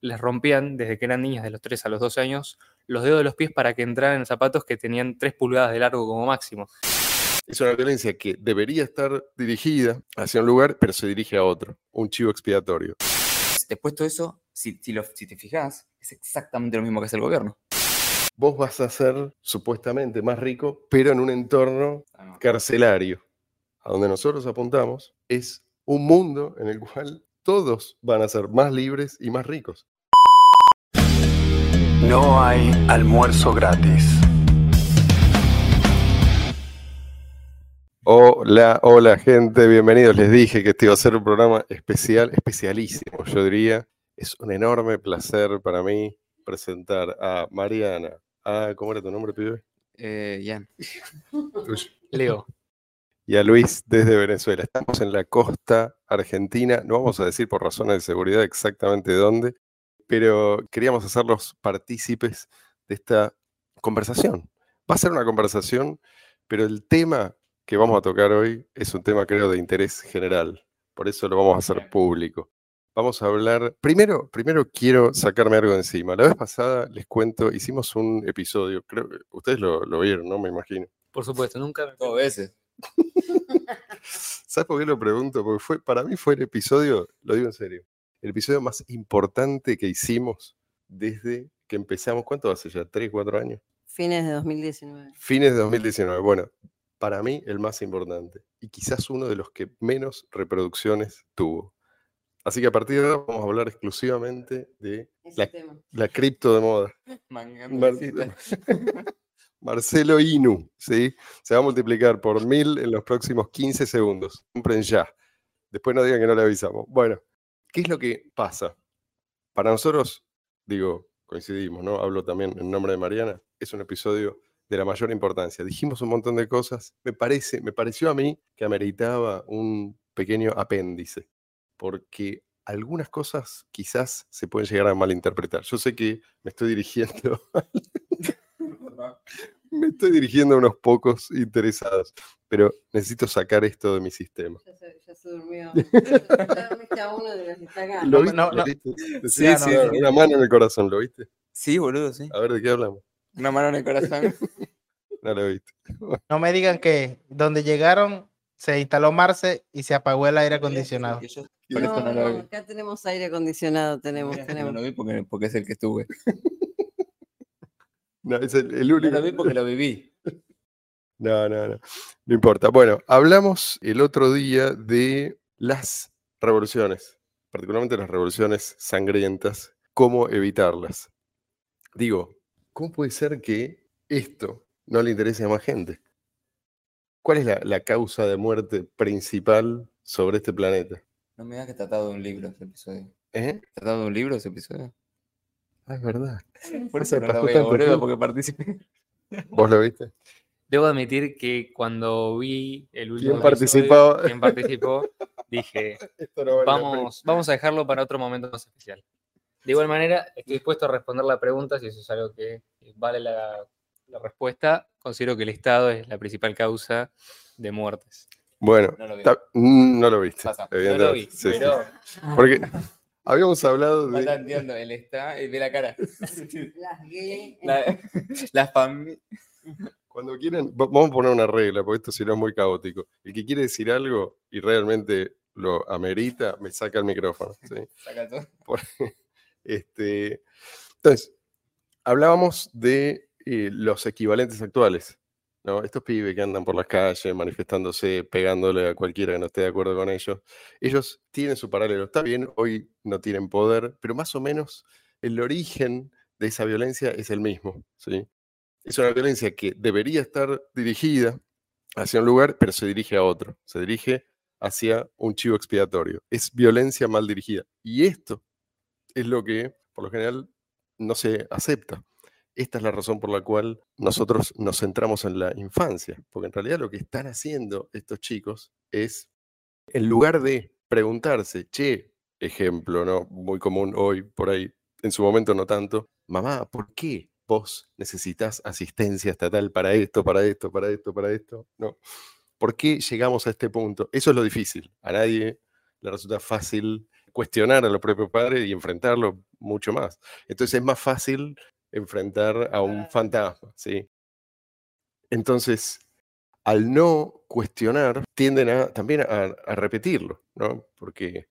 les rompían desde que eran niñas, de los 3 a los 12 años, los dedos de los pies para que entraran en zapatos que tenían 3 pulgadas de largo como máximo. Es una violencia que debería estar dirigida hacia un lugar, pero se dirige a otro, un chivo expiatorio. Después todo eso, si, si, lo- si te fijas, es exactamente lo mismo que hace el gobierno. Vos vas a ser supuestamente más rico, pero en un entorno carcelario. A donde nosotros apuntamos es un mundo en el cual todos van a ser más libres y más ricos. No hay almuerzo gratis. Hola, hola gente, bienvenidos. Les dije que este iba a ser un programa especial, especialísimo, yo diría. Es un enorme placer para mí presentar a Mariana. A, ¿Cómo era tu nombre, pibe? Eh. Tuyo. Leo. Y a Luis desde Venezuela. Estamos en la costa argentina, no vamos a decir por razones de seguridad exactamente dónde, pero queríamos hacerlos partícipes de esta conversación. Va a ser una conversación, pero el tema que vamos a tocar hoy es un tema creo de interés general, por eso lo vamos a hacer público. Vamos a hablar, primero, primero quiero sacarme algo de encima. La vez pasada, les cuento, hicimos un episodio, creo que ustedes lo, lo vieron, ¿no? Me imagino. Por supuesto, nunca me Dos veces. ¿Sabes por qué lo pregunto? Porque fue, para mí fue el episodio, lo digo en serio, el episodio más importante que hicimos desde que empezamos. ¿Cuánto hace ya? ¿Tres, cuatro años? Fines de 2019. Fines de 2019. Bueno, para mí el más importante y quizás uno de los que menos reproducciones tuvo. Así que a partir de ahora vamos a hablar exclusivamente de Ese La- tema. la cripto de moda. Marcelo Inu, ¿sí? Se va a multiplicar por mil en los próximos 15 segundos. Compren ya. Después no digan que no le avisamos. Bueno, ¿qué es lo que pasa? Para nosotros, digo, coincidimos, ¿no? Hablo también en nombre de Mariana. Es un episodio de la mayor importancia. Dijimos un montón de cosas. Me parece, me pareció a mí que ameritaba un pequeño apéndice, porque algunas cosas quizás se pueden llegar a malinterpretar. Yo sé que me estoy dirigiendo me estoy dirigiendo a unos pocos interesados, pero necesito sacar esto de mi sistema. Ya se, ya se durmió. Ya dormiste a uno de los que está acá. ¿Lo No, viste? no, ¿Lo no. viste? Sí, sí, no, sí. Una mano en el corazón, ¿lo viste? Sí, boludo, sí. A ver, ¿de qué hablamos? Una mano en el corazón. No lo viste. No me digan que donde llegaron se instaló Marce y se apagó el aire acondicionado. No, no no, acá tenemos aire acondicionado, tenemos, No tenemos. lo vi porque, porque es el que estuve. No, es el, el No único. lo vi porque lo viví. No, no, no. No importa. Bueno, hablamos el otro día de las revoluciones, particularmente las revoluciones sangrientas, cómo evitarlas. Digo, ¿cómo puede ser que esto no le interese a más gente? ¿Cuál es la, la causa de muerte principal sobre este planeta? No me digas que tratado de un libro ese episodio. ¿Eh? ¿Tratado de un libro ese episodio? Ah, es verdad. Por eso no lo veo, boludo, porque participé. ¿Vos lo viste? Debo admitir que cuando vi el último ¿Quién episodio, quién participó, dije, Esto no vale la pena. vamos, vamos a dejarlo para otro momento más especial. De igual manera, estoy dispuesto a responder la pregunta si eso es algo que vale la, la respuesta. Considero que el Estado es la principal causa de muertes. Bueno, No lo vi. mm, no lo viste. Pasa. No lo vi, sí. Porque habíamos hablado No de. está entiendo, él está, y ve la cara. Las gay. La, la familia. Cuando quieran, va- vamos a poner una regla, porque esto si no es muy caótico. El que quiere decir algo y realmente lo amerita, me saca el micrófono. ¿sí? Saca todo. Por- este, entonces, hablábamos de eh, los equivalentes actuales. ¿No? Estos pibes que andan por las calles manifestándose, pegándole a cualquiera que no esté de acuerdo con ellos, ellos tienen su paralelo. Está bien, hoy no tienen poder, pero más o menos el origen de esa violencia es el mismo. ¿sí? Es una violencia que debería estar dirigida hacia un lugar, pero se dirige a otro. Se dirige hacia un chivo expiatorio. Es violencia mal dirigida. Y esto es lo que, por lo general, no se acepta. Esta es la razón por la cual nosotros nos centramos en la infancia, porque en realidad lo que están haciendo estos chicos es, en lugar de preguntarse, che, ejemplo, ¿no? Muy común hoy, por ahí, en su momento no tanto, mamá, ¿por qué vos necesitas asistencia estatal para esto, para esto, para esto, para esto? No. ¿Por qué llegamos a este punto? Eso es lo difícil. A nadie le resulta fácil cuestionar a los propios padres y enfrentarlo mucho más. Entonces es más fácil enfrentar a un fantasma, ¿sí? Entonces, al no cuestionar, tienden a, también a, a repetirlo, ¿no? Porque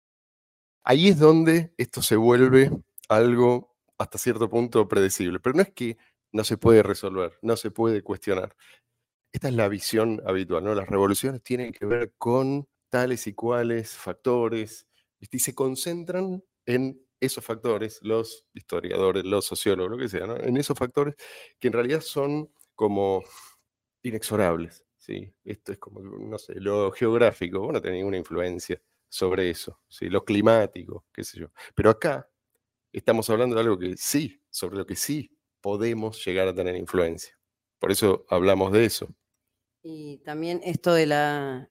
ahí es donde esto se vuelve algo hasta cierto punto predecible. Pero no es que no se puede resolver, no se puede cuestionar. Esta es la visión habitual, ¿no? Las revoluciones tienen que ver con tales y cuales factores y se concentran en esos factores, los historiadores, los sociólogos, lo que sea, en esos factores que en realidad son como inexorables. ¿sí? Esto es como, no sé, lo geográfico, vos no tenés ninguna influencia sobre eso, ¿sí? lo climático, qué sé yo. Pero acá estamos hablando de algo que sí, sobre lo que sí podemos llegar a tener influencia. Por eso hablamos de eso. Y también esto de la,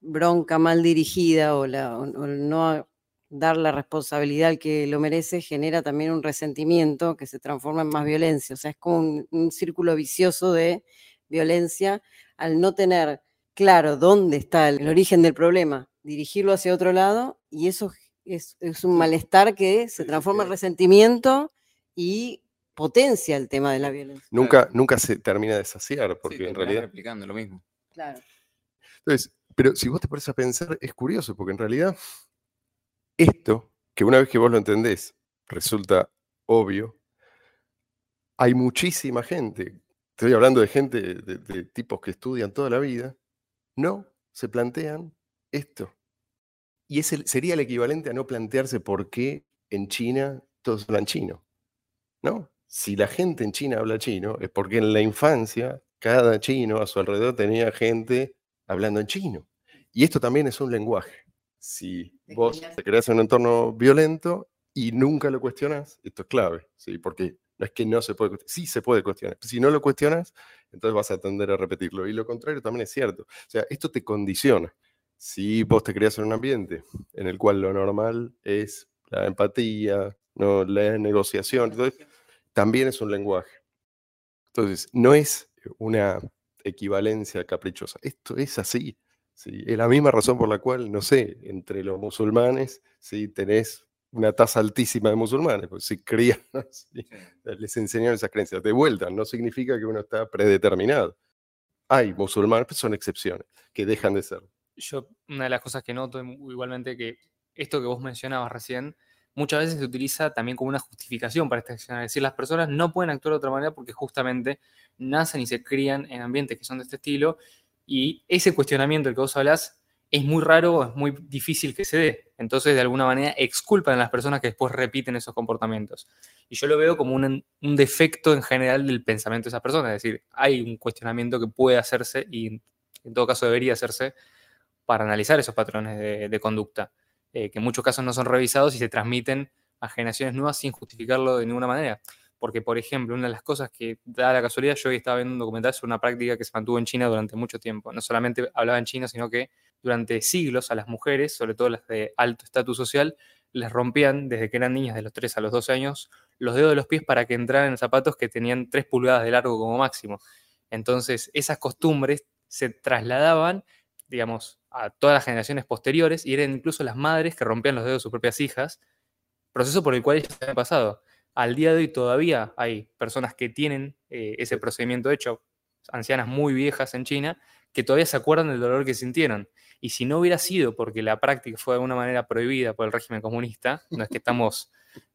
bronca mal dirigida o, la, o- no dar la responsabilidad al que lo merece genera también un resentimiento que se transforma en más violencia. O sea, es como un, un círculo vicioso de violencia al no tener claro dónde está el, el origen del problema, dirigirlo hacia otro lado y eso es, es un malestar que se transforma en que- resentimiento y potencia el tema de la violencia. Nunca, nunca se termina de saciar, Sí, porque en realidad... replicando lo mismo. Claro. Entonces, pero si vos te pones a pensar, es curioso, porque en realidad esto, que una vez que vos lo entendés, resulta obvio, hay muchísima gente, estoy hablando de gente, de, tipos que estudian toda la vida, no se plantean esto. Y sería el equivalente a no plantearse por qué en China todos hablan chino. ¿No? Si la gente en China habla chino, es porque en la infancia cada chino a su alrededor tenía gente hablando en chino. Y esto también es un lenguaje. Si vos te creas en un entorno violento y nunca lo cuestionas, esto es clave, ¿sí? porque no es que no se puede cuestionar, sí se puede cuestionar. Si no lo cuestionas, entonces vas a tender a repetirlo. Y lo contrario también es cierto. O sea, esto te condiciona. Si vos te creas en un ambiente en el cual lo normal es la empatía, no la negociación, eso, también es un lenguaje. Entonces, no es una equivalencia caprichosa. Esto es así. ¿Sí? Es la misma razón por la cual, no sé, entre los musulmanes, ¿sí? tenés una tasa altísima de musulmanes, pues si crían, ¿sí? les enseñaron esas creencias. De vuelta, no significa que uno está predeterminado. Hay musulmanes, pero son excepciones, que dejan de ser. Yo, una de las cosas que noto im- igualmente que esto que vos mencionabas recién, muchas veces se utiliza también como una justificación para esta acción. Es decir, las personas no pueden actuar de otra manera porque justamente nacen y se crían en ambientes que son de este estilo y ese cuestionamiento del que vos hablás es muy raro, es muy difícil que se dé. Entonces, de alguna manera, exculpan a las personas que después repiten esos comportamientos. Y yo lo veo como un, defecto en general del pensamiento de esas personas. Es decir, hay un cuestionamiento que puede hacerse y en todo caso debería hacerse para analizar esos patrones de, de conducta, eh, que en muchos casos no son revisados y se transmiten a generaciones nuevas sin justificarlo de ninguna manera. Porque, por ejemplo, una de las cosas que da la casualidad, yo hoy estaba viendo un documental sobre una práctica que se mantuvo en China durante mucho tiempo. No solamente hablaba en chino, sino que durante siglos a las mujeres, sobre todo las de alto estatus social, les rompían desde que eran niñas de los 3 a los 12 años los dedos de los pies para que entraran en zapatos que tenían 3 pulgadas de largo como máximo. Entonces, esas costumbres se trasladaban, digamos, a todas las generaciones posteriores y eran incluso las madres que rompían los dedos de sus propias hijas, proceso por el cual ellas habían pasado. Al día de hoy todavía hay personas que tienen eh, ese procedimiento hecho, ancianas muy viejas en China, que todavía se acuerdan del dolor que sintieron. Y si no hubiera sido porque la práctica fue de alguna manera prohibida por el régimen comunista, no es que estamos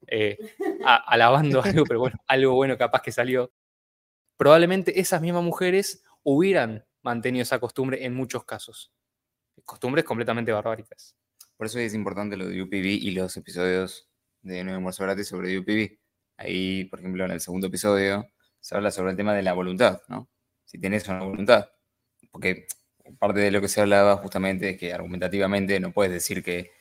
eh, a- alabando algo, pero bueno, algo bueno capaz que salió, probablemente esas mismas mujeres hubieran mantenido esa costumbre en muchos casos. Costumbres completamente barbáricas. Por eso es importante lo de UPV y los episodios de Nuevo Almuerzo Gratis sobre UPV. Ahí, por ejemplo, en el segundo episodio se habla sobre el tema de la voluntad, ¿no? Si tenés una voluntad. Porque parte de lo que se hablaba justamente es que argumentativamente no puedes decir que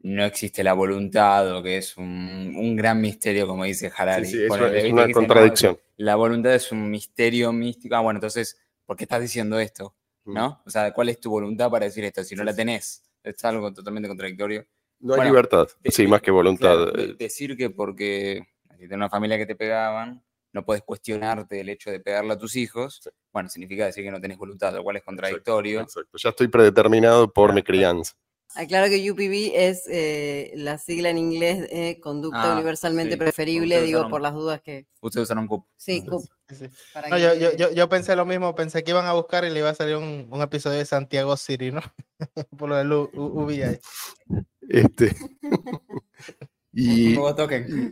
no existe la voluntad o que es un, un gran misterio, como dice Harari. Sí, sí, es, Ponele, una- es una Que dice, "No, contradicción. la voluntad es un misterio místico. Ah, bueno, entonces, ¿por qué estás diciendo esto? ¿No? O sea, ¿cuál es tu voluntad para decir esto? Si no la tenés, es algo totalmente contradictorio. No hay Bueno, libertad, sí, más que voluntad. Claro, eh, decir que porque si tenés una familia que te pegaban, no puedes cuestionarte el hecho de pegarle a tus hijos, Sí. bueno, significa decir que no tenés voluntad, lo cual es contradictorio. Exacto. Ya estoy predeterminado por mi Claro, crianza. Aclaro que UPB es eh, la sigla en inglés de conducta Ah, universalmente sí. preferible, Ustedes digo, usaron- por las dudas que... Ustedes usaron CUP. Sí, CUP, Sí, No, yo, yo, yo, yo pensé lo mismo, pensé que iban a buscar y le iba a salir un, un episodio de Santiago City, ¿no? Por lo del U- U- UBI. Este, y,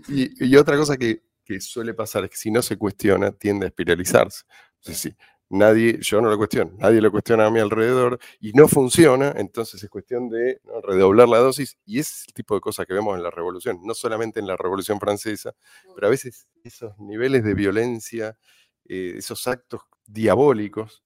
y- y otra cosa que, que suele pasar es que si no se cuestiona, tiende a espiralizarse. Entonces, sí, nadie, yo no lo cuestiono, nadie lo cuestiona a mi alrededor y no funciona, entonces es cuestión de ¿no? redoblar la dosis y ese es el tipo de cosas que vemos en la revolución, no solamente en la revolución francesa, pero a veces esos niveles de violencia, eh, esos actos diabólicos,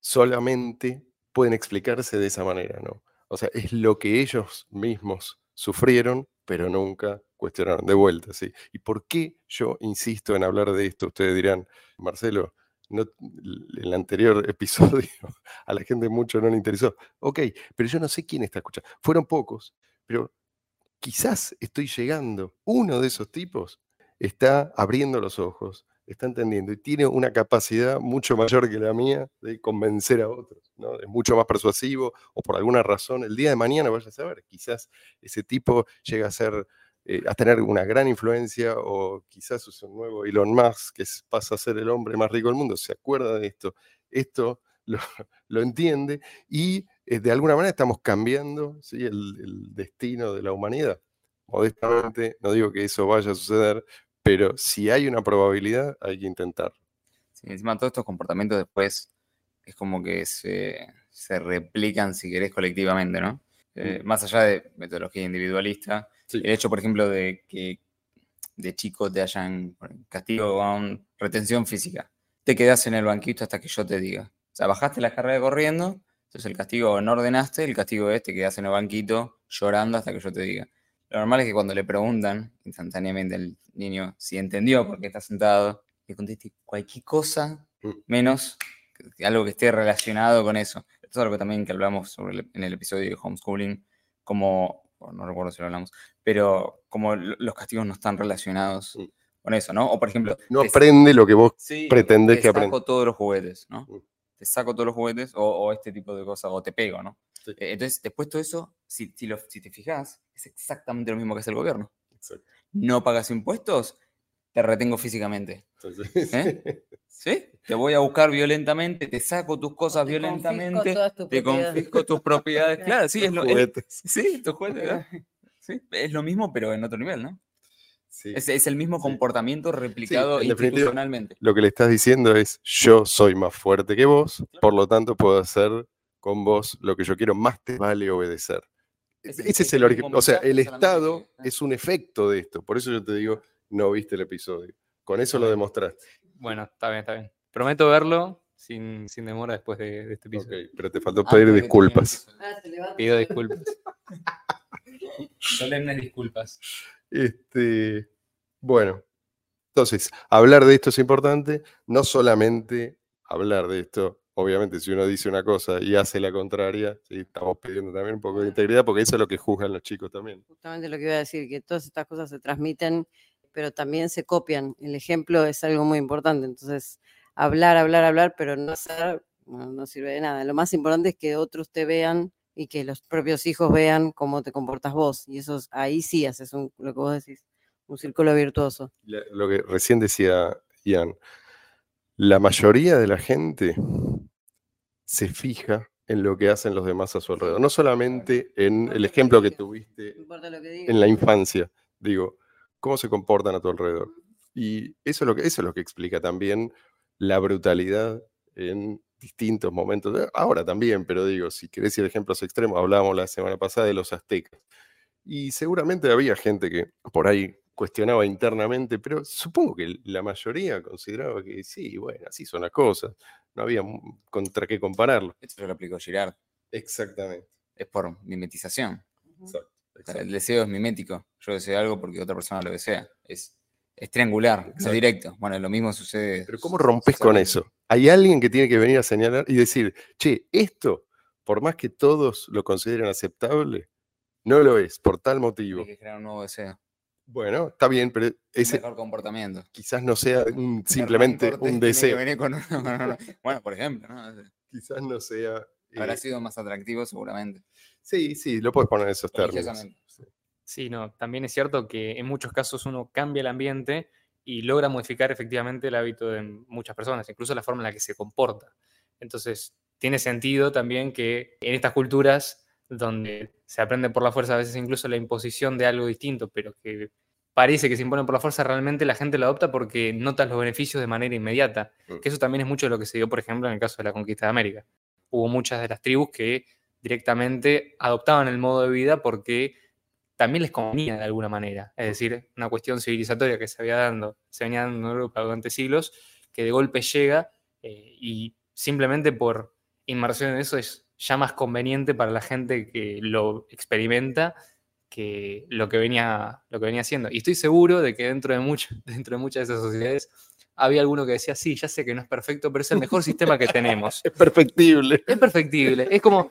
solamente pueden explicarse de esa manera, ¿no? O sea, es lo que ellos mismos sufrieron, pero nunca cuestionaron. De vuelta, ¿sí? ¿Y por qué yo insisto en hablar de esto? Ustedes dirán, Marcelo, no, el anterior episodio a la gente mucho no le interesó. Ok, pero yo no sé quién está escuchando. Fueron pocos, pero quizás estoy llegando. Uno de esos tipos está abriendo los ojos, está entendiendo y tiene una capacidad mucho mayor que la mía de convencer a otros. ¿no? Es mucho más persuasivo o por alguna razón el día de mañana vaya a saber. Quizás ese tipo llega a ser eh, a tener una gran influencia o quizás es un nuevo Elon Musk que pasa a ser el hombre más rico del mundo, se acuerda de esto, esto lo, lo entiende y eh, de alguna manera estamos cambiando ¿sí? el destino de la humanidad. Modestamente, no digo que eso vaya a suceder, pero si hay una probabilidad, hay que intentar. Sí, encima todos estos comportamientos después es como que se, se replican, si querés, colectivamente, ¿no? Eh, más allá de metodología individualista, Sí. el hecho, por ejemplo, de que de chico te hayan castigo con retención física. Te quedas en el banquito hasta que yo te diga. O sea, bajaste la escalera corriendo, entonces el castigo no ordenaste, el castigo es te quedas en el banquito llorando hasta que yo te diga. Lo normal es que cuando le preguntan instantáneamente al niño si entendió por qué está sentado, le conteste cualquier cosa Mm. menos algo que esté relacionado con eso. Esto es algo también que hablamos sobre el- en el episodio de homeschooling, como, no recuerdo si lo hablamos, pero como lo- los castigos no están relacionados Mm. con eso, ¿no? O por ejemplo, No aprende lo que vos sí, pretendés te que aprenda. todos los juguetes, ¿no? Te saco todos los juguetes o, o este tipo de cosas, o te pego, ¿no? Sí. Eh, Entonces, después todo eso, si, si, lo- si te fijas, es exactamente lo mismo que hace el gobierno. No pagas impuestos, te retengo físicamente. Entonces, ¿Eh? ¿Sí? Te voy a buscar violentamente, te saco tus cosas Te confisco violentamente, todas tus te confisco tus propiedades. Claro, sí, es lo, es- juguetes. sí, tus juguetes, ¿verdad? Sí, es lo mismo, pero en otro nivel, ¿no? Sí. Es, es el mismo comportamiento replicado institucionalmente. Lo que le estás diciendo es, yo soy más fuerte que vos, por lo tanto puedo hacer con vos lo que yo quiero, más te vale obedecer. Es el- Ese es es el origen. O sea, el Estado es un efecto de esto. Por eso yo te digo, no viste el episodio. Con eso lo demostraste. Bueno, está bien, está bien. Prometo verlo sin, sin demora después de, de este Ok, episodio. pero te faltó Antes pedir el disculpas. Ah. Pido disculpas. Solemnes disculpas. Este, bueno, entonces, hablar de esto es importante, no solamente hablar de esto, obviamente si uno dice una cosa y hace la contraria, estamos pidiendo también un poco de integridad porque eso es lo que juzgan los chicos también. Justamente lo que iba a decir, que todas estas cosas se transmiten, pero también se copian. El ejemplo es algo muy importante. Entonces, hablar, hablar, hablar, pero no hacer, no sirve de nada. Lo más importante es que otros te vean y que los propios hijos vean cómo te comportas vos. Y eso es- ahí sí haces un- lo que vos decís, un círculo virtuoso. Lo que recién decía Ian, la mayoría de la gente se fija en lo que hacen los demás a su alrededor, no solamente en el ejemplo que tuviste en la infancia, digo, cómo se comportan a tu alrededor. Y eso es lo que, eso es lo que explica también la brutalidad en distintos momentos. de- Ahora también, pero digo, si querés ir a ejemplos extremos, hablábamos la semana pasada de los aztecas. Y seguramente había gente que por ahí cuestionaba internamente, pero supongo que la mayoría consideraba que sí, bueno, así son las cosas. No había contra qué compararlo. Esto lo aplicó Girard. Exactamente. Es por mimetización. Exacto, exacto. el deseo es mimético. Yo deseo algo porque otra persona lo desea. Es, es triangular, es directo. Bueno, lo mismo sucede. Pero ¿cómo rompes con eso? Hay alguien que tiene que venir a señalar y decir, che, esto, por más que todos lo consideren aceptable, no lo es, por tal motivo. Hay que crear un nuevo deseo. Bueno, está bien, pero ese mejor comportamiento. quizás no sea un- simplemente un deseo. venir con uno- con uno- Bueno, por ejemplo, ¿no? Quizás no sea... Habrá eh, sido más atractivo seguramente. Sí, sí, lo puedes poner en esos términos. Sí, no, también es cierto que en muchos casos uno cambia el ambiente y logra modificar efectivamente el hábito de muchas personas, incluso la forma en la que se comporta. Entonces, tiene sentido también que en estas culturas donde se aprende por la fuerza, a veces incluso la imposición de algo distinto, pero que parece que se impone por la fuerza, realmente la gente lo adopta porque nota los beneficios de manera inmediata. Mm. Que eso también es mucho de lo que se dio, por ejemplo, en el caso de la conquista de América. Hubo muchas de las tribus que directamente adoptaban el modo de vida porque también les convenía de alguna manera. Es decir, una cuestión civilizatoria que se había dando, se venía dando en Europa durante siglos, que de golpe llega eh, y simplemente por inmersión en eso es ya más conveniente para la gente que lo experimenta que lo que venía, lo que venía haciendo. Y estoy seguro de que dentro de, mucho, dentro de muchas de esas sociedades había alguno que decía, sí, ya sé que no es perfecto, pero es el mejor sistema que tenemos. Es perfectible. Es perfectible. Es como,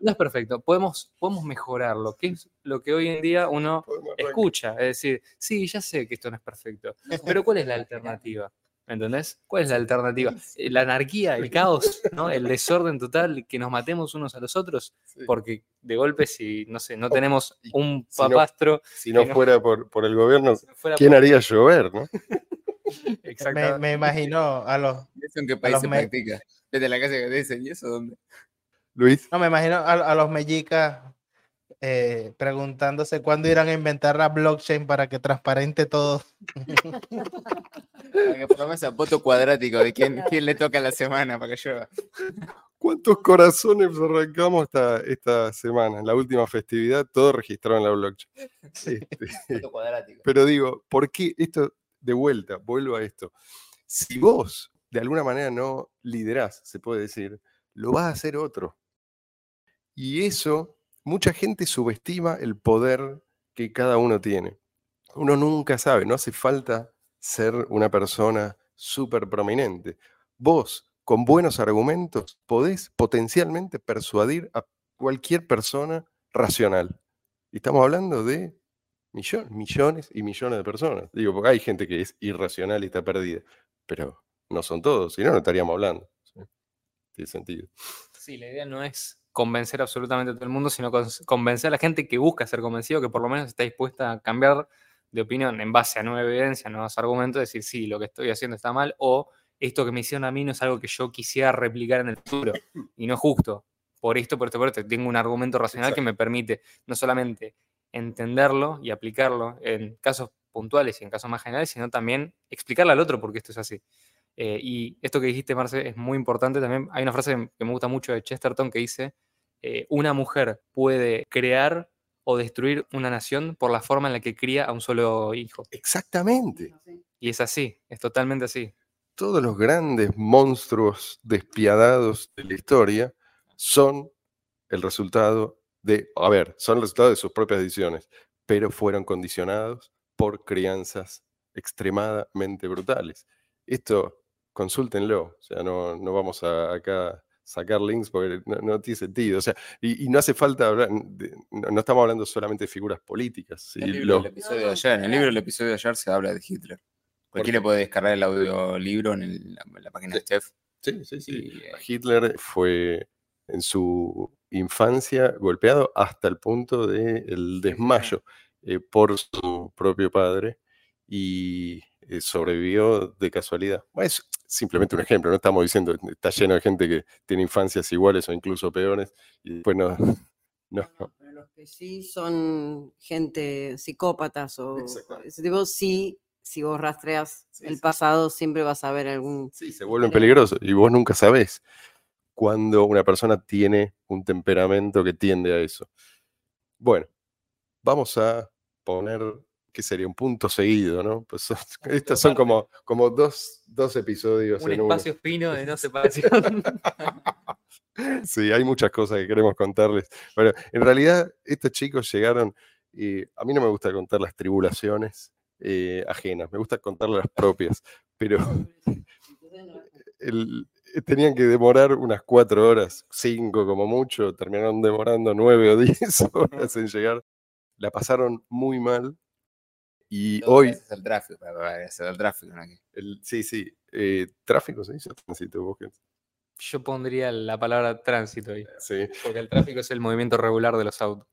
no es perfecto, podemos, podemos mejorarlo, que es lo que hoy en día uno escucha. Es decir, sí, ya sé que esto no es perfecto, pero ¿cuál es la alternativa? ¿Me entendés? ¿Cuál es la alternativa? La anarquía, el caos, ¿no? el desorden total, que nos matemos unos a los otros, Sí. porque de golpe si, no sé, no tenemos un si no- papastro, Si no fuera por, por el gobierno, si no fuera ¿quién por- haría llover, no? Me, Exactamente. me imagino a los, ¿Y eso en qué país se practica? Desde la casa que dicen, ¿y eso dónde? Luis, no me imagino a, a los mexicas eh, preguntándose cuándo irán a inventar la blockchain para que transparente todo. Para que formemos a voto cuadrático de quién, quién le toca la semana para que llueva. ¿cuántos corazones arrancamos esta, esta semana? En la última festividad, todo registrado en la blockchain. Este. Pero digo, ¿por qué esto de vuelta? Vuelvo a esto. Si vos de alguna manera no liderás, se puede decir, lo va a hacer otro. Y eso, mucha gente subestima el poder que cada uno tiene. Uno nunca sabe, no hace falta ser una persona súper prominente. Vos, con buenos argumentos, podés potencialmente persuadir a cualquier persona racional. Y estamos hablando de millones, millones y millones de personas. Digo, porque hay gente que es irracional y está perdida, pero no son todos, si no, no estaríamos hablando. ¿sí? Tiene sentido. Sí, la idea no es convencer absolutamente a todo el mundo, sino con- convencer a la gente que busca ser convencido, que por lo menos está dispuesta a cambiar de opinión en base a nueva evidencia, nuevos argumentos, decir, sí, lo que estoy haciendo está mal, o esto que me hicieron a mí no es algo que yo quisiera replicar en el futuro, y no es justo. Por esto, por esto, por esto, tengo un argumento racional que me permite no solamente entenderlo y aplicarlo en casos puntuales y en casos más generales, sino también explicarle al otro por qué esto es así. Eh, y esto que dijiste, Marce, es muy importante también. Hay una frase que me gusta mucho de Chesterton que dice, eh, una mujer puede crear o destruir una nación por la forma en la que cría a un solo hijo. Exactamente. Y es así, es totalmente así. Todos los grandes monstruos despiadados de la historia son el resultado de, a ver, son el resultado de sus propias decisiones, pero fueron condicionados por crianzas extremadamente brutales. Esto, consúltenlo, o sea, no, no vamos a acá sacar links porque no, no tiene sentido. O sea, y, y no hace falta hablar, de- no, no estamos hablando solamente de figuras políticas. ¿sí? En el, libro Lo- del episodio de ayer, en el libro del episodio de ayer se habla de Hitler. Cualquiera puede descargar el audiolibro en, el- la, en la página de Chef. sí, sí, sí. y, eh, Hitler fue en su infancia golpeado hasta el punto del desmayo eh, por su propio padre y eh, sobrevivió de casualidad. Bueno, es simplemente un ejemplo, no estamos diciendo, está lleno de gente que tiene infancias iguales o incluso peores y después no... no, No, pero los que sí son gente psicópatas o ese tipo, sí, si vos rastreas Sí, el sí. pasado, siempre vas a ver algún. Sí, se vuelven peligrosos y vos nunca sabés cuando una persona tiene un temperamento que tiende a eso. Bueno, vamos a poner, ¿qué sería? Un punto seguido, ¿no? Pues son- estos son como, como dos, dos episodios Un en uno. espacio fino de no separación. Sí, hay muchas cosas que queremos contarles. Bueno, en realidad estos chicos llegaron, y a mí no me gusta contar las tribulaciones eh, ajenas, me gusta contar las propias, pero el- tenían que demorar unas cuatro horas, cinco como mucho, terminaron demorando nueve o diez horas en llegar. La pasaron muy mal y todo hoy, gracias al tráfico, al tráfico. el, sí, sí, eh, tráfico se dice, tránsito, vos Yo pondría la palabra tránsito ahí, Sí, porque el tráfico es el movimiento regular de los autos.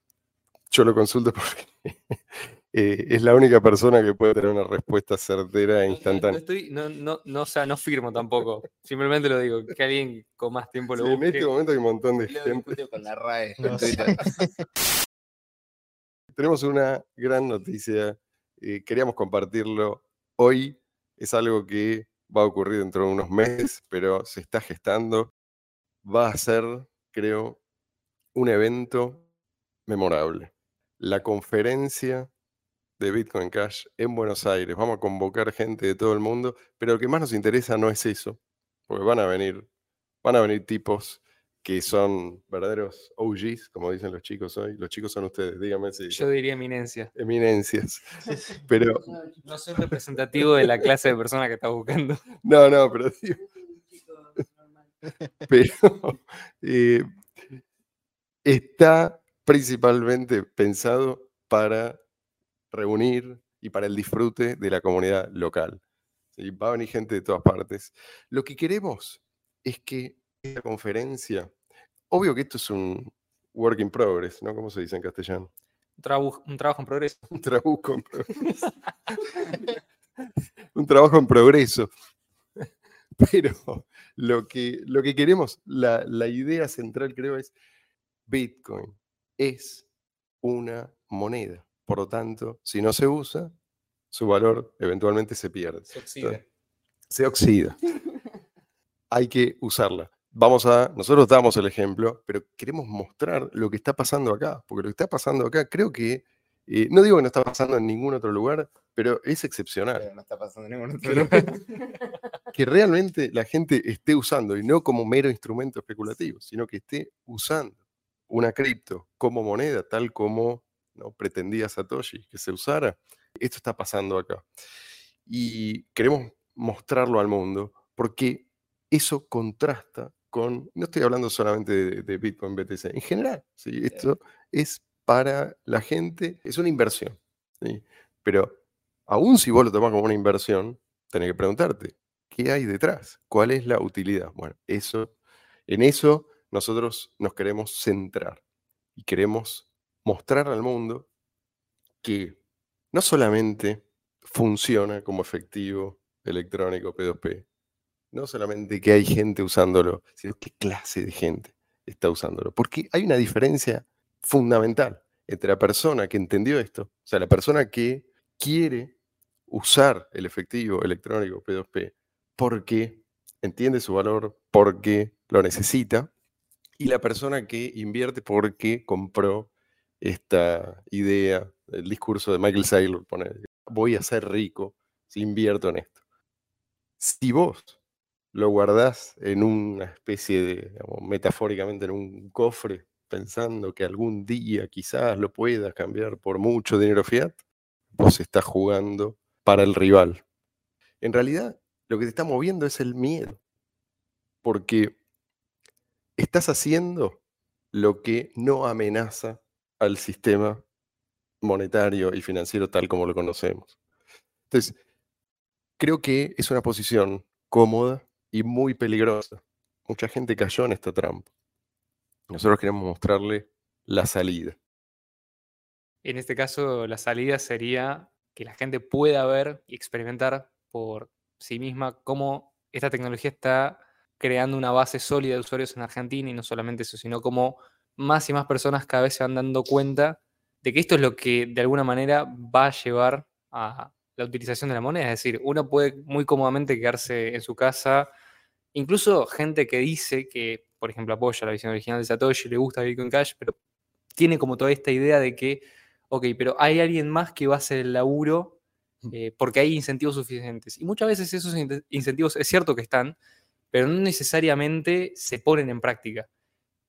yo lo consulto porque eh, es la única persona que puede tener una respuesta certera e No, no- no instantánea. estoy- no, no, no, o sea, no firmo tampoco. Simplemente lo digo. Que alguien con más tiempo lo Sí, en este momento hay un montón de Lo gente. con la RAE. No. Tenemos una gran noticia. eh, queríamos compartirlo hoy. Es algo que va a ocurrir dentro de unos meses, pero se está gestando. Va a ser, creo, un evento memorable. La conferencia de Bitcoin Cash en Buenos Aires. Vamos a convocar gente de todo el mundo, pero lo que más nos interesa no es eso, porque van a venir, van a venir tipos que son verdaderos OGs, como dicen los chicos hoy. Los chicos son ustedes, díganme si Yo diría eminencia. eminencias. Sí. Pero, No soy representativo de la clase de persona que está buscando. no, no, pero digo, pero eh, está principalmente pensado para reunir y para el disfrute de la comunidad local. ¿sí? Va a venir gente de todas partes. Lo que queremos es que esta conferencia, obvio que esto es un work in progress, ¿no? ¿Cómo se dice en castellano? Un, trabu- un trabajo en progreso. Un trabajo en progreso. un trabajo en progreso. Pero lo que, lo que queremos, la, la idea central creo es, Bitcoin es una moneda. Por lo tanto, si no se usa, su valor eventualmente se pierde. Se oxida. Se oxida. Hay que usarla. Vamos a, nosotros damos el ejemplo, pero queremos mostrar lo que está pasando acá, porque lo que está pasando acá creo que, eh, no digo que no está pasando en ningún otro lugar, pero es excepcional. Pero no está pasando en ningún otro lugar. que realmente la gente esté usando, y no como mero instrumento especulativo, sino que esté usando una cripto como moneda, tal como ¿no? pretendía Satoshi que se usara. Esto está pasando acá. Y queremos mostrarlo al mundo porque eso contrasta con, no estoy hablando solamente de, de Bitcoin BTC, en general, ¿sí? esto es para la gente, es una inversión. ¿sí? Pero aún si vos lo tomás como una inversión, tenés que preguntarte, ¿qué hay detrás? ¿Cuál es la utilidad? Bueno, eso, en eso nosotros nos queremos centrar y queremos mostrar al mundo que no solamente funciona como efectivo electrónico P2P, no solamente que hay gente usándolo, sino qué clase de gente está usándolo. Porque hay una diferencia fundamental entre la persona que entendió esto, o sea, la persona que quiere usar el efectivo electrónico P2P porque entiende su valor, porque lo necesita, y la persona que invierte porque compró esta idea, el discurso de Michael Saylor, pone, voy a ser rico si invierto en esto. Si vos lo guardás en una especie de, metafóricamente en un cofre, pensando que algún día quizás lo puedas cambiar por mucho dinero fiat, vos estás jugando para el rival. En realidad, lo que te está moviendo es el miedo, porque estás haciendo lo que no amenaza al sistema monetario y financiero tal como lo conocemos. Entonces, creo que es una posición cómoda y muy peligrosa. Mucha gente cayó en esta trampa. Nosotros queremos mostrarle la salida. En este caso, la salida sería que la gente pueda ver y experimentar por sí misma cómo esta tecnología está creando una base sólida de usuarios en Argentina y no solamente eso, sino cómo más y más personas cada vez se van dando cuenta de que esto es lo que de alguna manera va a llevar a la utilización de la moneda. Es decir, uno puede muy cómodamente quedarse en su casa, incluso gente que dice que, por ejemplo, apoya la visión original de Satoshi, le gusta Bitcoin Cash, pero tiene como toda esta idea de que, ok, pero hay alguien más que va a hacer el laburo eh, porque hay incentivos suficientes. Y muchas veces esos in- incentivos es cierto que están, pero no necesariamente se ponen en práctica.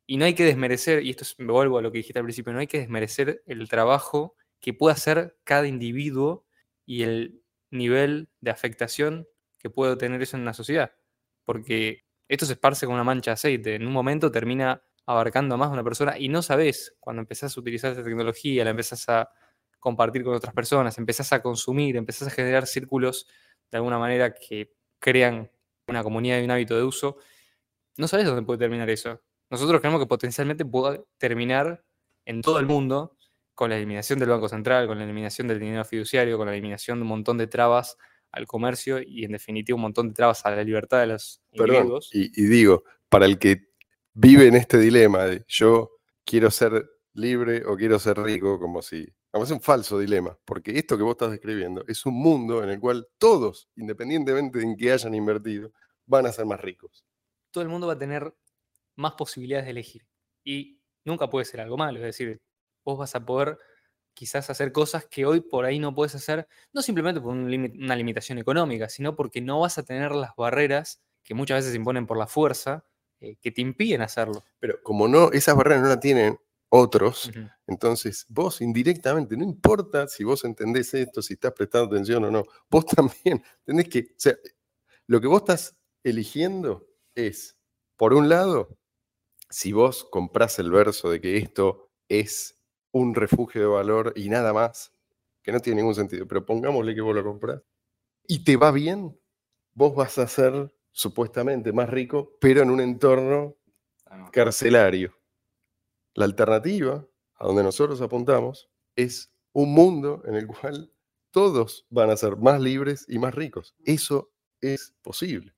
Y no hay que desmerecer, y esto es, me vuelvo a lo que dijiste al principio, no hay que desmerecer el trabajo que puede hacer cada individuo y el nivel de afectación que puede tener eso en una sociedad. Porque esto se esparce como una mancha de aceite. En un momento termina abarcando a más de una persona y no sabes cuando empezás a utilizar esta tecnología, la empezás a compartir con otras personas, empezás a consumir, empezás a generar círculos de alguna manera que crean una comunidad y un hábito de uso, no sabes dónde puede terminar eso. Nosotros creemos que potencialmente puede terminar en todo el mundo con la eliminación del Banco Central, con la eliminación del dinero fiduciario, con la eliminación de un montón de trabas al comercio y en definitiva un montón de trabas a la libertad de los Perdón, individuos. y, y digo, para el que vive en este dilema de yo quiero ser libre o quiero ser rico, como si, como es un falso dilema, porque esto que vos estás describiendo es un mundo en el cual todos, independientemente de en qué hayan invertido, van a ser más ricos. todo el mundo va a tener más posibilidades de elegir. Y nunca puede ser algo malo. Es decir, vos vas a poder quizás hacer cosas que hoy por ahí no puedes hacer, no simplemente por un una limitación económica, sino porque no vas a tener las barreras que muchas veces se imponen por la fuerza, eh, que te impiden hacerlo. Pero como no, esas barreras no las tienen otros, entonces vos indirectamente, no importa si vos entendés esto, si estás prestando atención o no, vos también tenés que, o sea, lo que vos estás eligiendo es, por un lado, si vos comprás el verso de que esto es un refugio de valor y nada más, que no tiene ningún sentido, pero pongámosle que vos lo comprás, y te va bien, vos vas a ser supuestamente más rico, pero en un entorno Ah, carcelario. La alternativa a donde nosotros apuntamos es un mundo en el cual todos van a ser más libres y más ricos. Eso es posible.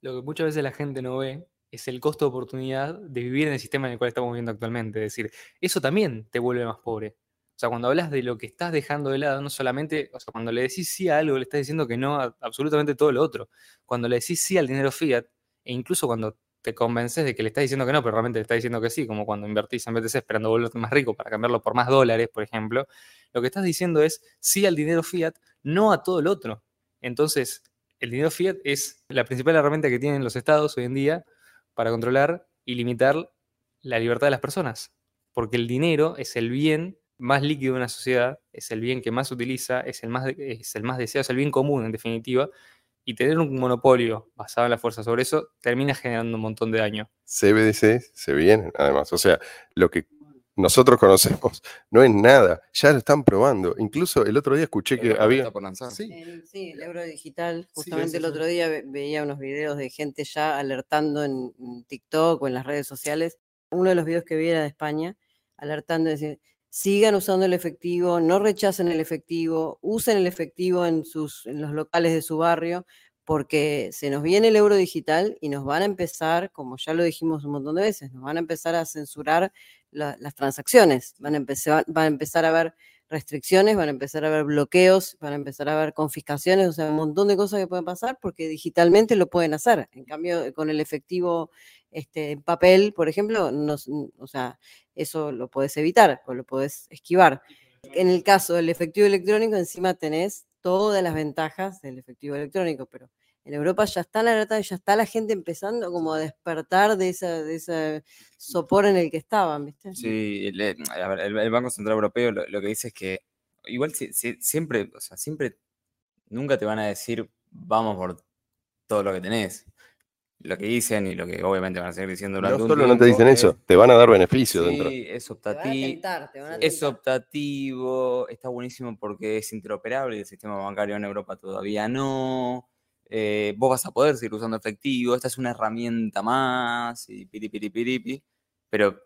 Lo que muchas veces la gente no ve es el costo de oportunidad de vivir en el sistema en el cual estamos viviendo actualmente. Es decir, eso también te vuelve más pobre. O sea, cuando hablas de lo que estás dejando de lado, no solamente, o sea, cuando le decís sí a algo, le estás diciendo que no a absolutamente todo lo otro. Cuando le decís sí al dinero fiat, e incluso cuando te convences de que le estás diciendo que no, pero realmente le estás diciendo que sí, como cuando invertís en BTC esperando volverte más rico para cambiarlo por más dólares, por ejemplo, lo que estás diciendo es sí al dinero fiat, no a todo lo otro. Entonces, el dinero fiat es la principal herramienta que tienen los estados hoy en día para controlar y limitar la libertad de las personas. Porque el dinero es el bien más líquido de una sociedad, es el bien que más se utiliza, es el más, es el más deseado, es el bien común en definitiva. Y tener un monopolio basado en la fuerza sobre eso termina generando un montón de daño. CBDC se vienen, además. O sea, lo que nosotros conocemos no es nada. Ya lo están probando. Incluso el otro día escuché que había... está por lanzar. Sí, El- sí, el euro digital. Justamente el otro día ve- veía unos videos de gente ya alertando en en TikTok o en las redes sociales. Uno de los videos que vi era de España, alertando, decir, sigan usando el efectivo, no rechacen el efectivo, usen el efectivo en, sus, en los locales de su barrio, porque se nos viene el euro digital y nos van a empezar, como ya lo dijimos un montón de veces, nos van a empezar a censurar la- las transacciones, van a, empezar, van a empezar a haber restricciones, van a empezar a haber bloqueos, van a empezar a haber confiscaciones, o sea, un montón de cosas que pueden pasar porque digitalmente lo pueden hacer. En cambio, con el efectivo este, en papel, por ejemplo, o sea, eso lo puedes evitar o lo puedes esquivar. En el caso del efectivo electrónico, encima tenés todas las ventajas del efectivo electrónico, pero en Europa ya está la alerta, ya está la gente empezando como a despertar de, esa, de ese sopor en el que estaban, ¿viste? Sí, le- a ver, el, el Banco Central Europeo lo, lo que dice es que igual si- si- siempre, o sea, siempre, nunca te van a decir vamos por todo lo que tenés. Lo que dicen y lo que obviamente van a seguir diciendo no durante un solo no te dicen es, eso, te van a dar beneficio dentro. Sí, es Te van a optativo. tentar, te van a Es optativo, está buenísimo porque es interoperable y el sistema bancario en Europa todavía no. Eh, vos vas a poder seguir usando efectivo, esta es una herramienta más y piri piri piripi, pero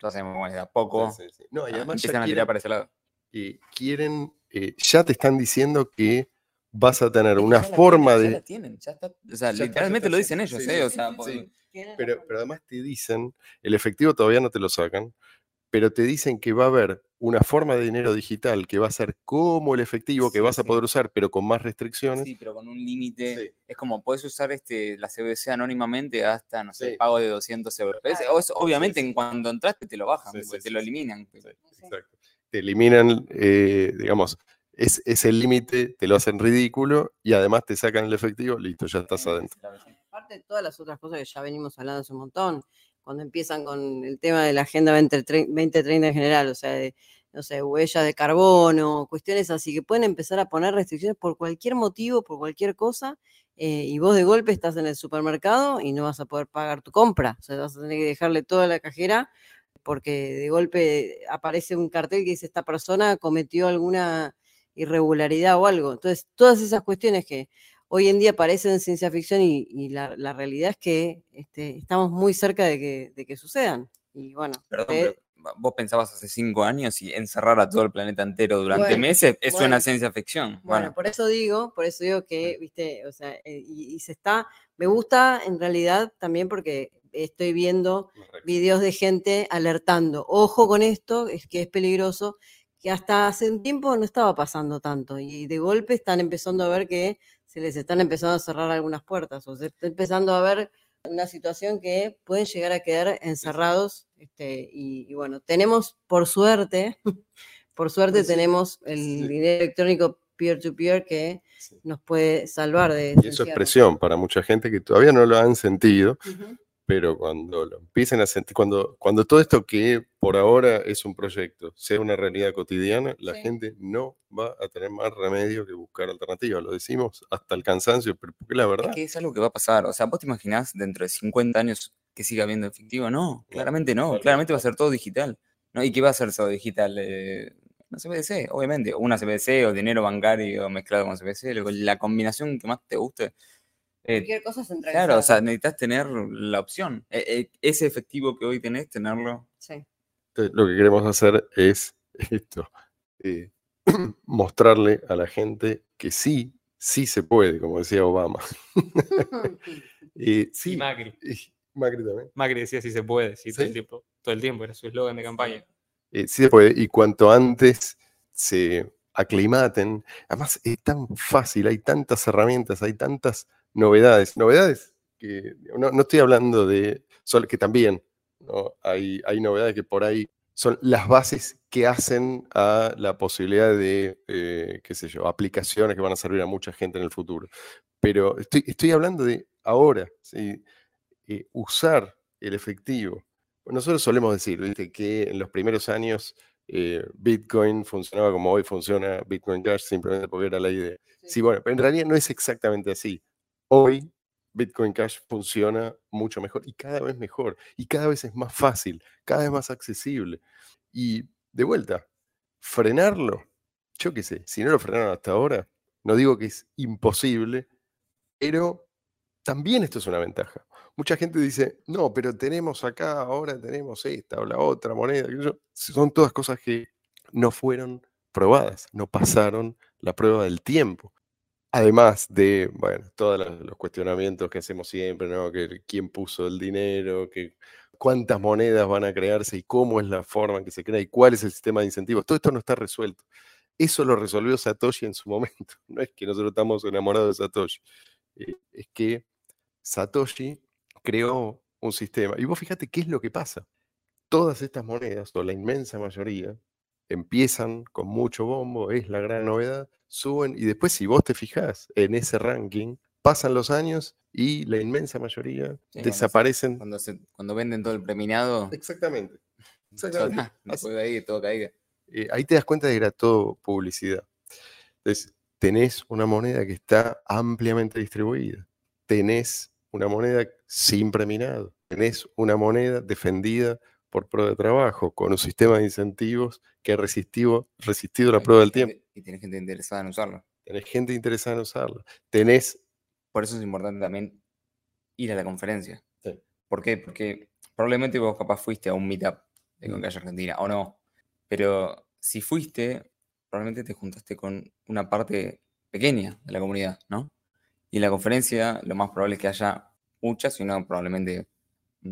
cómo es de a poco. Sí, sí, sí. No, y ah, además ya empiezan a tirar para ese lado. eh, quieren, eh, ya te están diciendo que vas a tener una la forma tienen, ya de... la tienen, ya está, o sea, Ya literalmente está, lo dicen ellos, sí, ¿eh? sí, O sea, sí, por- sí. Tienen Pero, pero además te dicen, el efectivo todavía no te lo sacan, pero te dicen que va a haber una forma de dinero digital que va a ser como el efectivo que Sí, vas a sí. poder usar, pero con más restricciones. Sí, pero con un límite. Sí. Es como puedes usar este, la CBDC anónimamente hasta, no sé, pago de 200 euros. Es- o es- obviamente, sí. en cuando entraste te lo bajan, Sí, pues, sí, te lo eliminan. Sí, exacto. Te eliminan, eh, digamos, es, ese límite, te lo hacen ridículo y además te sacan el efectivo, listo, ya estás adentro. Aparte de todas las otras cosas que ya venimos hablando hace un montón, cuando empiezan con el tema de la Agenda 2030 2030 en general, o sea, de, no sé, huellas de carbono, cuestiones así, que pueden empezar a poner restricciones por cualquier motivo, por cualquier cosa, eh, y vos de golpe estás en el supermercado y no vas a poder pagar tu compra, o sea, vas a tener que dejarle toda la cajera porque de golpe aparece un cartel que dice esta persona cometió alguna irregularidad o algo. Entonces, todas esas cuestiones que hoy en día parecen ciencia ficción y, y la, la realidad es que este, estamos muy cerca de que, de que sucedan. Y bueno, Perdón, eh, pero vos pensabas hace cinco años y encerrar a todo el planeta entero durante Bueno, meses es bueno. una ciencia ficción. Bueno, Bueno, por eso digo, por eso digo que, viste, o sea, eh, y, y se está, me gusta en realidad también porque estoy viendo videos de gente alertando, ojo con esto, es que es peligroso, que hasta hace un tiempo no estaba pasando tanto y de golpe están empezando a ver que se les están empezando a cerrar algunas puertas o se está empezando a ver una situación que pueden llegar a quedar encerrados este, y, y bueno, tenemos por suerte, por suerte Sí, tenemos el sí. dinero electrónico peer-to-peer que Sí. nos puede salvar de Y eso es presión para mucha gente que todavía no lo han sentido. Pero cuando lo empiecen a sentir, cuando, cuando todo esto que por ahora es un proyecto sea una realidad cotidiana, la Sí. gente no va a tener más remedio que buscar alternativas. Lo decimos hasta el cansancio, pero porque es la es verdad. que es algo que va a pasar. O sea, ¿vos te imaginás dentro de 50 años que siga habiendo efectivo? No, claramente no. claro, Claramente va a ser todo digital. ¿no? ¿Y qué va a ser todo digital? Eh, una CBDC, obviamente. Una CBDC o dinero bancario mezclado con CBDC, la combinación que más te guste. Eh, Cualquier cosa centralizada. Claro, o sea, necesitas tener la opción. E- e- ese efectivo que hoy tenés, tenerlo. Sí. Entonces, lo que queremos hacer es esto, eh, mostrarle a la gente que sí, sí se puede, como decía Obama. Eh, Y sí, Macri. y Macri también. Macri decía si se puede, sí, todo el ¿Sí? tiempo. Todo el tiempo, era su eslogan de campaña. Eh, sí se puede, y cuanto antes se aclimaten, además es tan fácil, hay tantas herramientas, hay tantas novedades, novedades que no, no estoy hablando de, solo que también ¿no? hay, hay novedades que por ahí son las bases que hacen a la posibilidad de, eh, qué sé yo, aplicaciones que van a servir a mucha gente en el futuro. Pero estoy, estoy hablando de ahora, ¿sí? Eh, usar el efectivo. Nosotros solemos decir ¿viste? que en los primeros años eh, Bitcoin funcionaba como hoy funciona Bitcoin Cash, simplemente porque era la idea. Sí, bueno, pero en realidad no es exactamente así. Hoy Bitcoin Cash funciona mucho mejor y cada vez mejor y cada vez es más fácil, cada vez más accesible. Y de vuelta, frenarlo, yo qué sé, si no lo frenaron hasta ahora, no digo que es imposible, pero también esto es una ventaja. Mucha gente dice, no, pero tenemos acá, ahora tenemos esta o la otra moneda. qué sé yo". Son todas cosas que no fueron probadas, no pasaron la prueba del tiempo. Además de, bueno, todos los, cuestionamientos que hacemos siempre, ¿no? Que quién puso el dinero, que cuántas monedas van a crearse y cómo es la forma en que se crea y cuál es el sistema de incentivos. Todo esto no está resuelto. Eso lo resolvió Satoshi en su momento. No es que nosotros estamos enamorados de Satoshi. eh, es que Satoshi creó un sistema. Y vos fíjate qué es lo que pasa. Todas estas monedas, o la inmensa mayoría, empiezan con mucho bombo, es la gran novedad, suben y después si vos te fijás en ese ranking, pasan los años y la inmensa mayoría Sí, desaparecen. Cuando, se, cuando venden todo el preminado, Exactamente. Exactamente. después de ahí todo caiga. eh, ahí te das cuenta de que era todo publicidad. Entonces, tenés una moneda que está ampliamente distribuida, tenés una moneda sin preminado, tenés una moneda defendida por prueba de trabajo, con un sistema de incentivos que ha resistido, resistido la prueba del tenés tiempo. Y tienes gente interesada en usarlo. Tenés gente interesada en usarla. Tenés, Por eso es importante también ir a la conferencia. Sí. ¿Por qué? Porque probablemente vos capaz fuiste a un meetup de Mm. Concalle Argentina, o no. Pero si fuiste, probablemente te juntaste con una parte pequeña de la comunidad, ¿no? Y en la conferencia lo más probable es que haya muchas, sino probablemente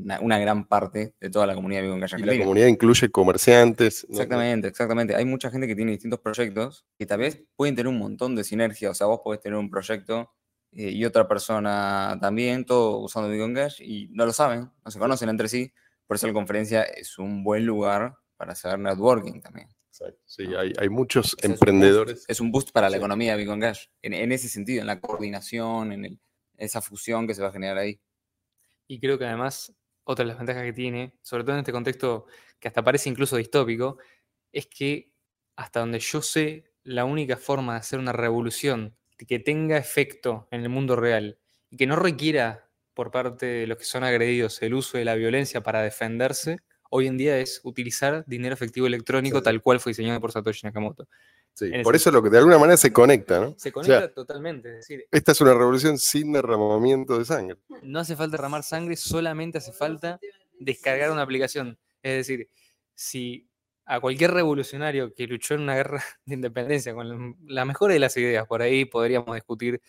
una, una gran parte de toda la comunidad de Concalle y la comunidad incluye comerciantes. ¿no? Exactamente, exactamente. Hay mucha gente que tiene distintos proyectos que tal vez pueden tener un montón de sinergia. O sea, vos podés tener un proyecto eh, y otra persona también, todo usando Bitcoin Cash, y no lo saben, no se conocen entre sí. Por eso la conferencia es un buen lugar para hacer networking también. Exacto, Sí, ¿no? hay, hay muchos Ese es un boost, emprendedores. Es un boost para la Sí. economía de Bitcoin Cash, en, en ese sentido, en la coordinación, en el- esa fusión que se va a generar ahí. Y creo que además, otra de las ventajas que tiene, sobre todo en este contexto que hasta parece incluso distópico, es que hasta donde yo sé, la única forma de hacer una revolución que tenga efecto en el mundo real y que no requiera por parte de los que son agredidos el uso de la violencia para defenderse, hoy en día es utilizar dinero efectivo electrónico Sí. tal cual fue diseñado por Satoshi Nakamoto. Sí, por ese- eso lo que de alguna manera se conecta, ¿no? Se O conecta sea, totalmente. Es decir, esta es una revolución sin derramamiento de sangre. no hace falta derramar sangre, solamente hace falta descargar una aplicación. Es decir, si a cualquier revolucionario que luchó en una guerra de independencia con la- la mejor de las ideas, por ahí podríamos discutir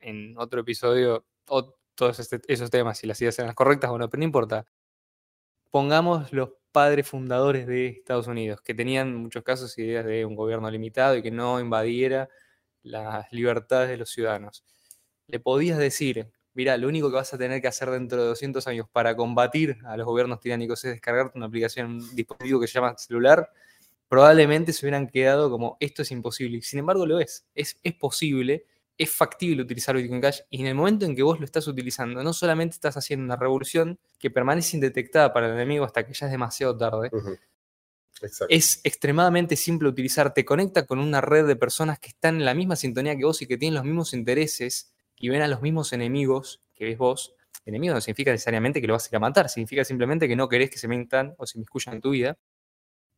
en otro episodio o todos este- esos temas, si las ideas eran las correctas o no, pero no importa. Pongamos los padres fundadores de Estados Unidos, que tenían en muchos casos ideas de un gobierno limitado y que no invadiera las libertades de los ciudadanos. Le podías decir, mira, lo único que vas a tener que hacer dentro de 200 años para combatir a los gobiernos tiránicos es descargarte una aplicación, un dispositivo que se llama celular, probablemente se hubieran quedado como, esto es imposible. Sin embargo, lo es. Es, es posible, es factible utilizar Bitcoin Cash y en el momento en que vos lo estás utilizando, no solamente estás haciendo una revolución que permanece indetectada para el enemigo hasta que ya es demasiado tarde. Exacto. es extremadamente simple utilizar, te conecta con una red de personas que están en la misma sintonía que vos y que tienen los mismos intereses y ven a los mismos enemigos que ves vos. Enemigo no significa necesariamente que lo vas a ir a matar, significa simplemente que no querés que se metan o se inmiscuyan en tu vida.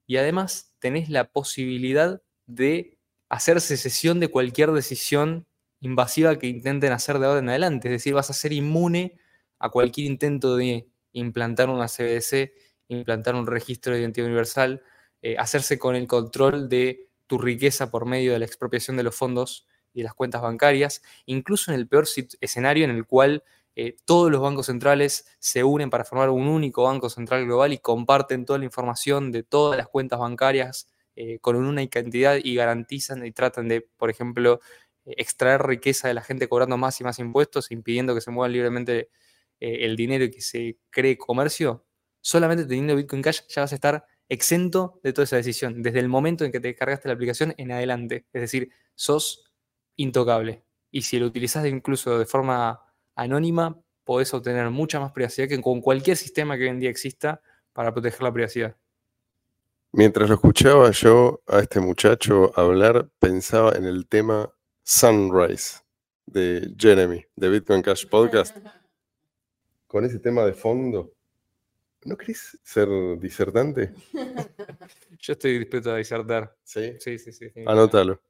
Y además tenés la posibilidad de hacer secesión de cualquier decisión invasiva que intenten hacer de ahora en adelante. Es decir, vas a ser inmune a cualquier intento de implantar una CBDC, implantar un registro de identidad universal, eh, hacerse con el control de tu riqueza por medio de la expropiación de los fondos y de las cuentas bancarias, incluso en el peor escenario en el cual eh, todos los bancos centrales se unen para formar un único banco central global y comparten toda la información de todas las cuentas bancarias eh, con una cantidad y garantizan y tratan de, por ejemplo, extraer riqueza de la gente cobrando más y más impuestos, impidiendo que se mueva libremente eh, el dinero y que se cree comercio, solamente teniendo Bitcoin Cash ya vas a estar exento de toda esa decisión, desde el momento en que te descargaste la aplicación en adelante. Es decir, sos intocable. Y si lo utilizás de- incluso de forma anónima, podés obtener mucha más privacidad que con cualquier sistema que hoy en día exista para proteger la privacidad. Mientras lo escuchaba yo a este muchacho hablar, pensaba en el tema Sunrise de Jeremy, de Bitcoin Cash Podcast. Con ese tema de fondo, ¿no querés ser disertante? Yo estoy dispuesto a disertar. Sí. Sí, sí, sí. sí. Anótalo.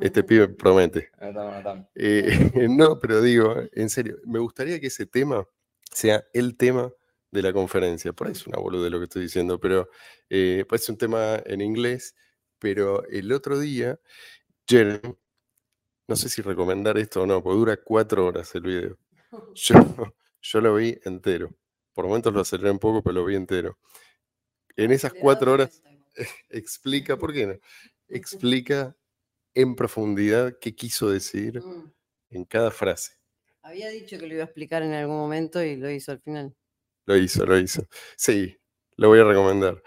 Este pibe promete. Anotamos, anotamos. Eh, no, pero digo, en serio, me gustaría que ese tema sea el tema de la conferencia. Por ahí es una bolude lo que estoy diciendo, pero eh, pues es un tema en inglés. Pero el otro día, Jeremy, no sé si recomendar esto o no, porque dura cuatro horas el video. Yo, yo lo vi entero. Por momentos lo aceleré un poco, pero lo vi entero. En esas cuatro horas explica, ¿por qué no? Explica en profundidad qué quiso decir Mm. en cada frase. Había dicho que lo iba a explicar en algún momento y lo hizo al final. Lo hizo, lo hizo. Sí, lo voy a recomendar.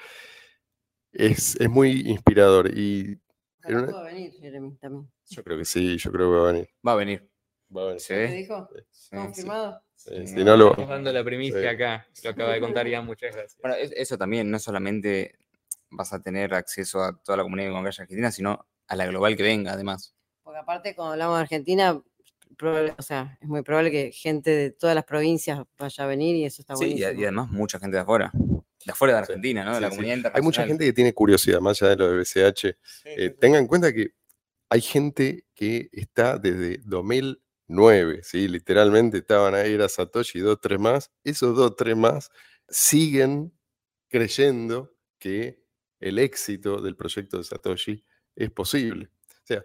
Es, es muy inspirador y Ojalá una- pueda venir, Jeremy, también. yo creo que sí, yo creo que va a venir. Va a venir. Va a venir. ¿Sí? Sí. ¿Confirmado? Sí, Sí, si no, no lo, Estamos dando la primicia Sí. acá. Lo acaba de contar Ian, muchas gracias. Bueno, es- eso también, no solamente vas a tener acceso a toda la comunidad con calle argentina, sino a la global que venga, además. Porque aparte, cuando hablamos de Argentina, probable- o sea, es muy probable que gente de todas las provincias vaya a venir y eso está Sí, y, buenísimo. a- y además mucha gente de afuera. De afuera de Argentina, ¿no? De sí, la sí. comunidad Hay mucha gente que tiene curiosidad, más allá de lo de BCH. Eh, tengan en cuenta que hay gente que está desde 2009, ¿sí? literalmente estaban ahí, era Satoshi, dos, tres más. Esos dos, tres más siguen creyendo que el éxito del proyecto de Satoshi es posible. O sea,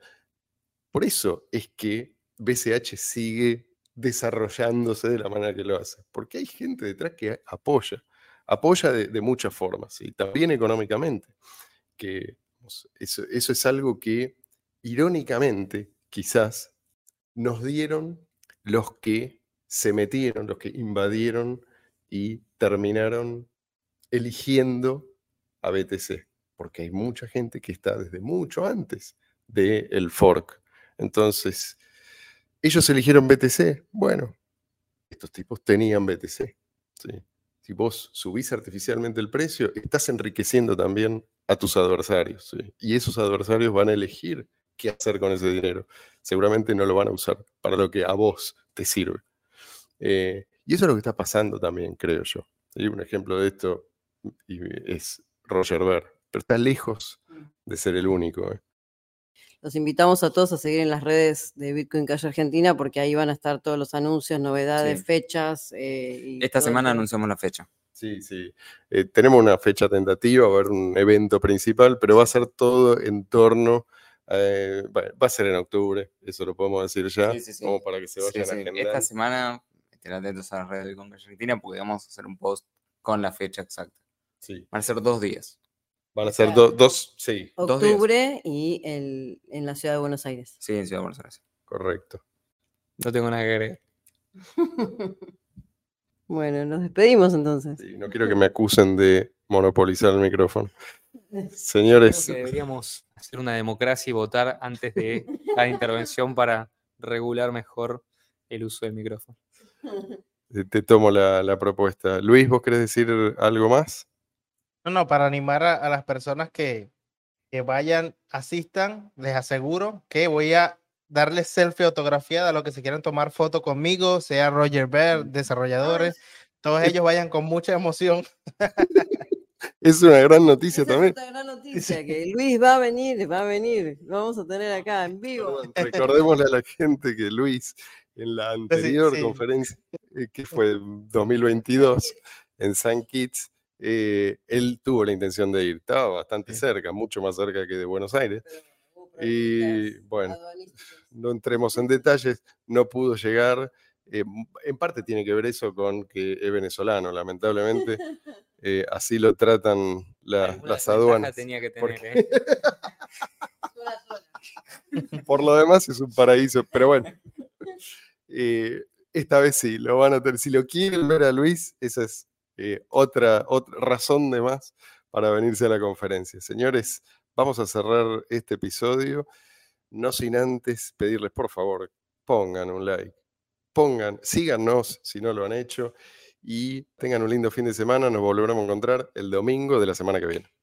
por eso es que BCH sigue desarrollándose de la manera que lo hace, porque hay gente detrás que apoya, apoya de, de muchas formas, y también económicamente, que eso, eso es algo que irónicamente quizás nos dieron los que se metieron, los que invadieron y terminaron eligiendo a BTC, porque hay mucha gente que está desde mucho antes del fork. Entonces, ellos eligieron BTC. Bueno, estos tipos tenían BTC. ¿sí? Si vos subís artificialmente el precio, estás enriqueciendo también a tus adversarios. ¿sí? Y esos adversarios van a elegir qué hacer con ese dinero. Seguramente no lo van a usar para lo que a vos te sirve. Eh, y eso es lo que está pasando también, creo yo. ¿sí? Un ejemplo de esto y es Roger Ver, pero está lejos de ser el único. ¿eh? Los invitamos a todos a seguir en las redes de Bitcoin Calle Argentina porque ahí van a estar todos los anuncios, novedades, Sí. fechas. eh, y Esta semana anunciamos la fecha. Sí, sí. Eh, tenemos una fecha tentativa, va a haber un evento principal, pero va a ser todo en torno, eh, va va a ser en octubre, eso lo podemos decir ya, Sí, sí, sí. como para que se Sí, vayan agendando. Esta semana estén atentos a las redes de Bitcoin Calle Argentina porque vamos a hacer un post con la fecha exacta. Sí. Van a ser dos días. Van a ser do- dos, sí, dos días. Octubre y el, en la ciudad de Buenos Aires. Sí, en Ciudad de Buenos Aires. correcto. No tengo nada que agregar. Bueno, nos despedimos entonces. Sí, no quiero que me acusen de monopolizar el micrófono. Creo Señores, que deberíamos hacer una democracia y votar antes de cada intervención para regular mejor el uso del micrófono. te tomo la, la propuesta. Luis, ¿vos querés decir algo más? No, no, para animar a, a las personas que, que vayan, asistan, les aseguro que voy a darles selfie autografiada a los que se quieran tomar foto conmigo, sea Roger Ver, desarrolladores, todos ellos vayan con mucha emoción. Es una gran noticia Esa es también. otra gran noticia, que Luis va a venir, va a venir. Lo vamos a tener acá en vivo. Perdón, Recordémosle a la gente que Luis, en la anterior sí. conferencia, eh, que fue en 2022, en San Kitts, eh, él tuvo la intención de ir. Estaba bastante Sí. cerca, mucho más cerca que de Buenos Aires. Y bueno, no entremos en detalles, no pudo llegar. eh, en parte tiene que ver eso con que es venezolano, lamentablemente. eh, así lo tratan la- las aduanas. tenía que porque- tener, ¿eh? Por lo demás es un paraíso, pero bueno. esta vez sí, lo van a tener. Si lo quieren ver a Luis, esa es eh, otra, otra razón de más para venirse a la conferencia. Señores, vamos a cerrar este episodio, no sin antes pedirles, por favor, pongan un like, pongan, síganos si no lo han hecho y tengan un lindo fin de semana. Nos volveremos a encontrar el domingo de la semana que viene.